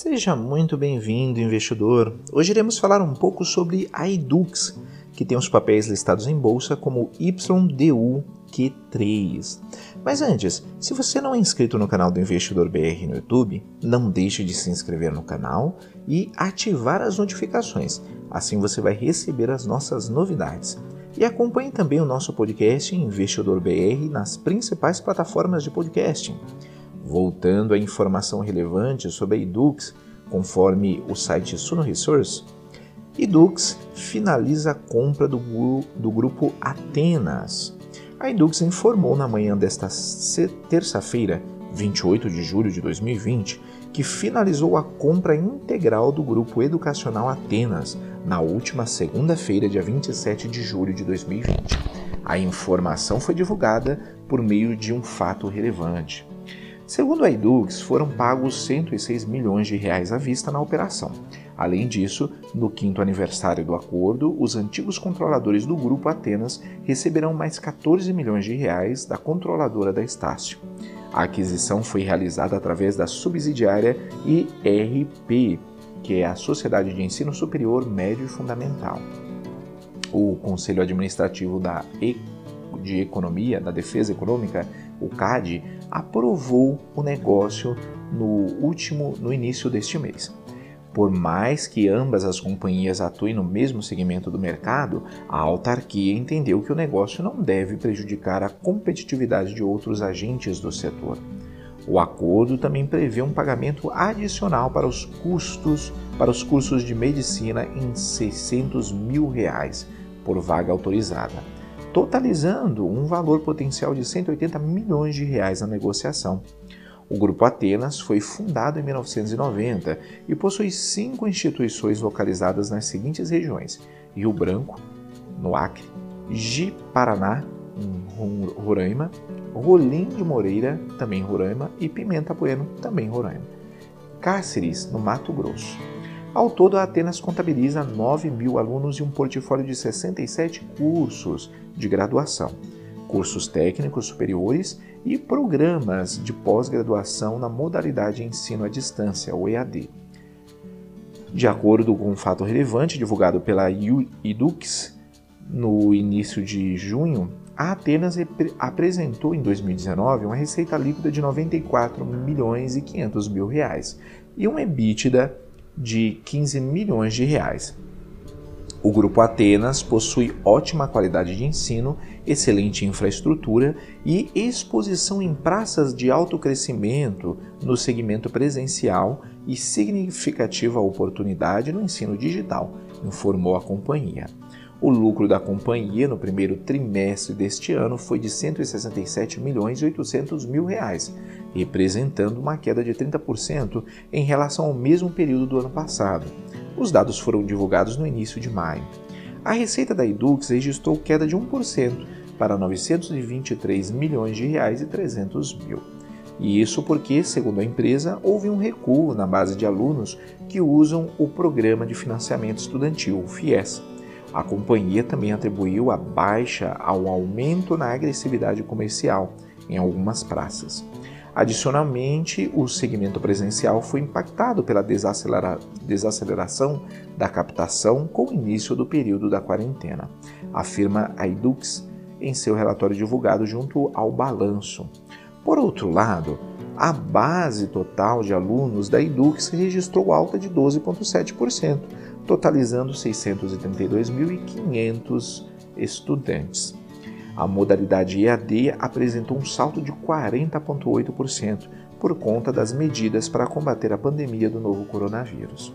Seja muito bem-vindo, investidor. Hoje iremos falar um pouco sobre a Edux, que tem os papéis listados em bolsa como YDUQ3. Mas antes, se você não é inscrito no canal do Investidor BR no YouTube, não deixe de se inscrever no canal e ativar as notificações. Assim você vai receber as nossas novidades. E acompanhe também o nosso podcast Investidor BR nas principais plataformas de podcasting. Voltando à informação relevante sobre a Edux, conforme o site Suno Resource, Edux finaliza a compra do, do grupo Atenas. A Edux informou na manhã desta terça-feira, 28 de julho de 2020, que finalizou a compra integral do grupo educacional Atenas na última segunda-feira, dia 27 de julho de 2020. A informação foi divulgada por meio de um fato relevante. Segundo a Edux, foram pagos 106 milhões de reais à vista na operação. Além disso, no quinto aniversário do acordo, os antigos controladores do grupo Atenas receberão mais 14 milhões de reais da controladora da Estácio. A aquisição foi realizada através da subsidiária IRP, que é a Sociedade de Ensino Superior Médio e Fundamental. O Conselho Administrativo da e de Economia, da Defesa Econômica, o CAD, aprovou o negócio no último no início deste mês. Por mais que ambas as companhias atuem no mesmo segmento do mercado, a autarquia entendeu que o negócio não deve prejudicar a competitividade de outros agentes do setor. O acordo também prevê um pagamento adicional para os custos para os cursos de medicina em 600 mil reais por vaga autorizada totalizando um valor potencial de 180 milhões de reais na negociação. O Grupo Atenas foi fundado em 1990 e possui cinco instituições localizadas nas seguintes regiões: Rio Branco, no Acre, Ji-Paraná, em Roraima, Rolim de Moreira, também em Roraima, e Pimenta Bueno, também em Roraima. Cáceres, no Mato Grosso. Ao todo, a Atenas contabiliza 9 mil alunos e um portfólio de 67 cursos de graduação, cursos técnicos superiores e programas de pós-graduação na modalidade ensino à distância, o EAD. De acordo com um fato relevante divulgado pela Edux no início de junho, a Atenas apresentou em 2019 uma receita líquida de 94 milhões e 500 mil reais e um EBITDA de 15 milhões de reais. O Grupo Atenas possui ótima qualidade de ensino, excelente infraestrutura e exposição em praças de alto crescimento no segmento presencial e significativa oportunidade no ensino digital, informou a companhia. O lucro da companhia no primeiro trimestre deste ano foi de 167 milhões e 800 mil reais, representando uma queda de 30% em relação ao mesmo período do ano passado. Os dados foram divulgados no início de maio. A receita da Edux registrou queda de 1% para 923 milhões de reais e 300 mil. E isso porque, segundo a empresa, houve um recuo na base de alunos que usam o Programa de Financiamento Estudantil, o FIES. A companhia também atribuiu a baixa ao aumento na agressividade comercial em algumas praças. Adicionalmente, o segmento presencial foi impactado pela desacelera desaceleração da captação com o início do período da quarentena, afirma a Edux em seu relatório divulgado junto ao balanço. Por outro lado, a base total de alunos da Edux registrou alta de 12,7%, totalizando 632.500 estudantes. A modalidade EAD apresentou um salto de 40,8% por conta das medidas para combater a pandemia do novo coronavírus.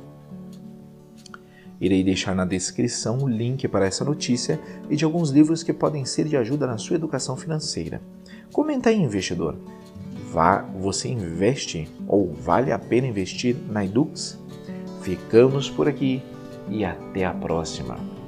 Irei deixar na descrição o link para essa notícia e de alguns livros que podem ser de ajuda na sua educação financeira. Comenta aí, investidor. Vá, você investe ou vale a pena investir na Edux? Ficamos por aqui e até a próxima.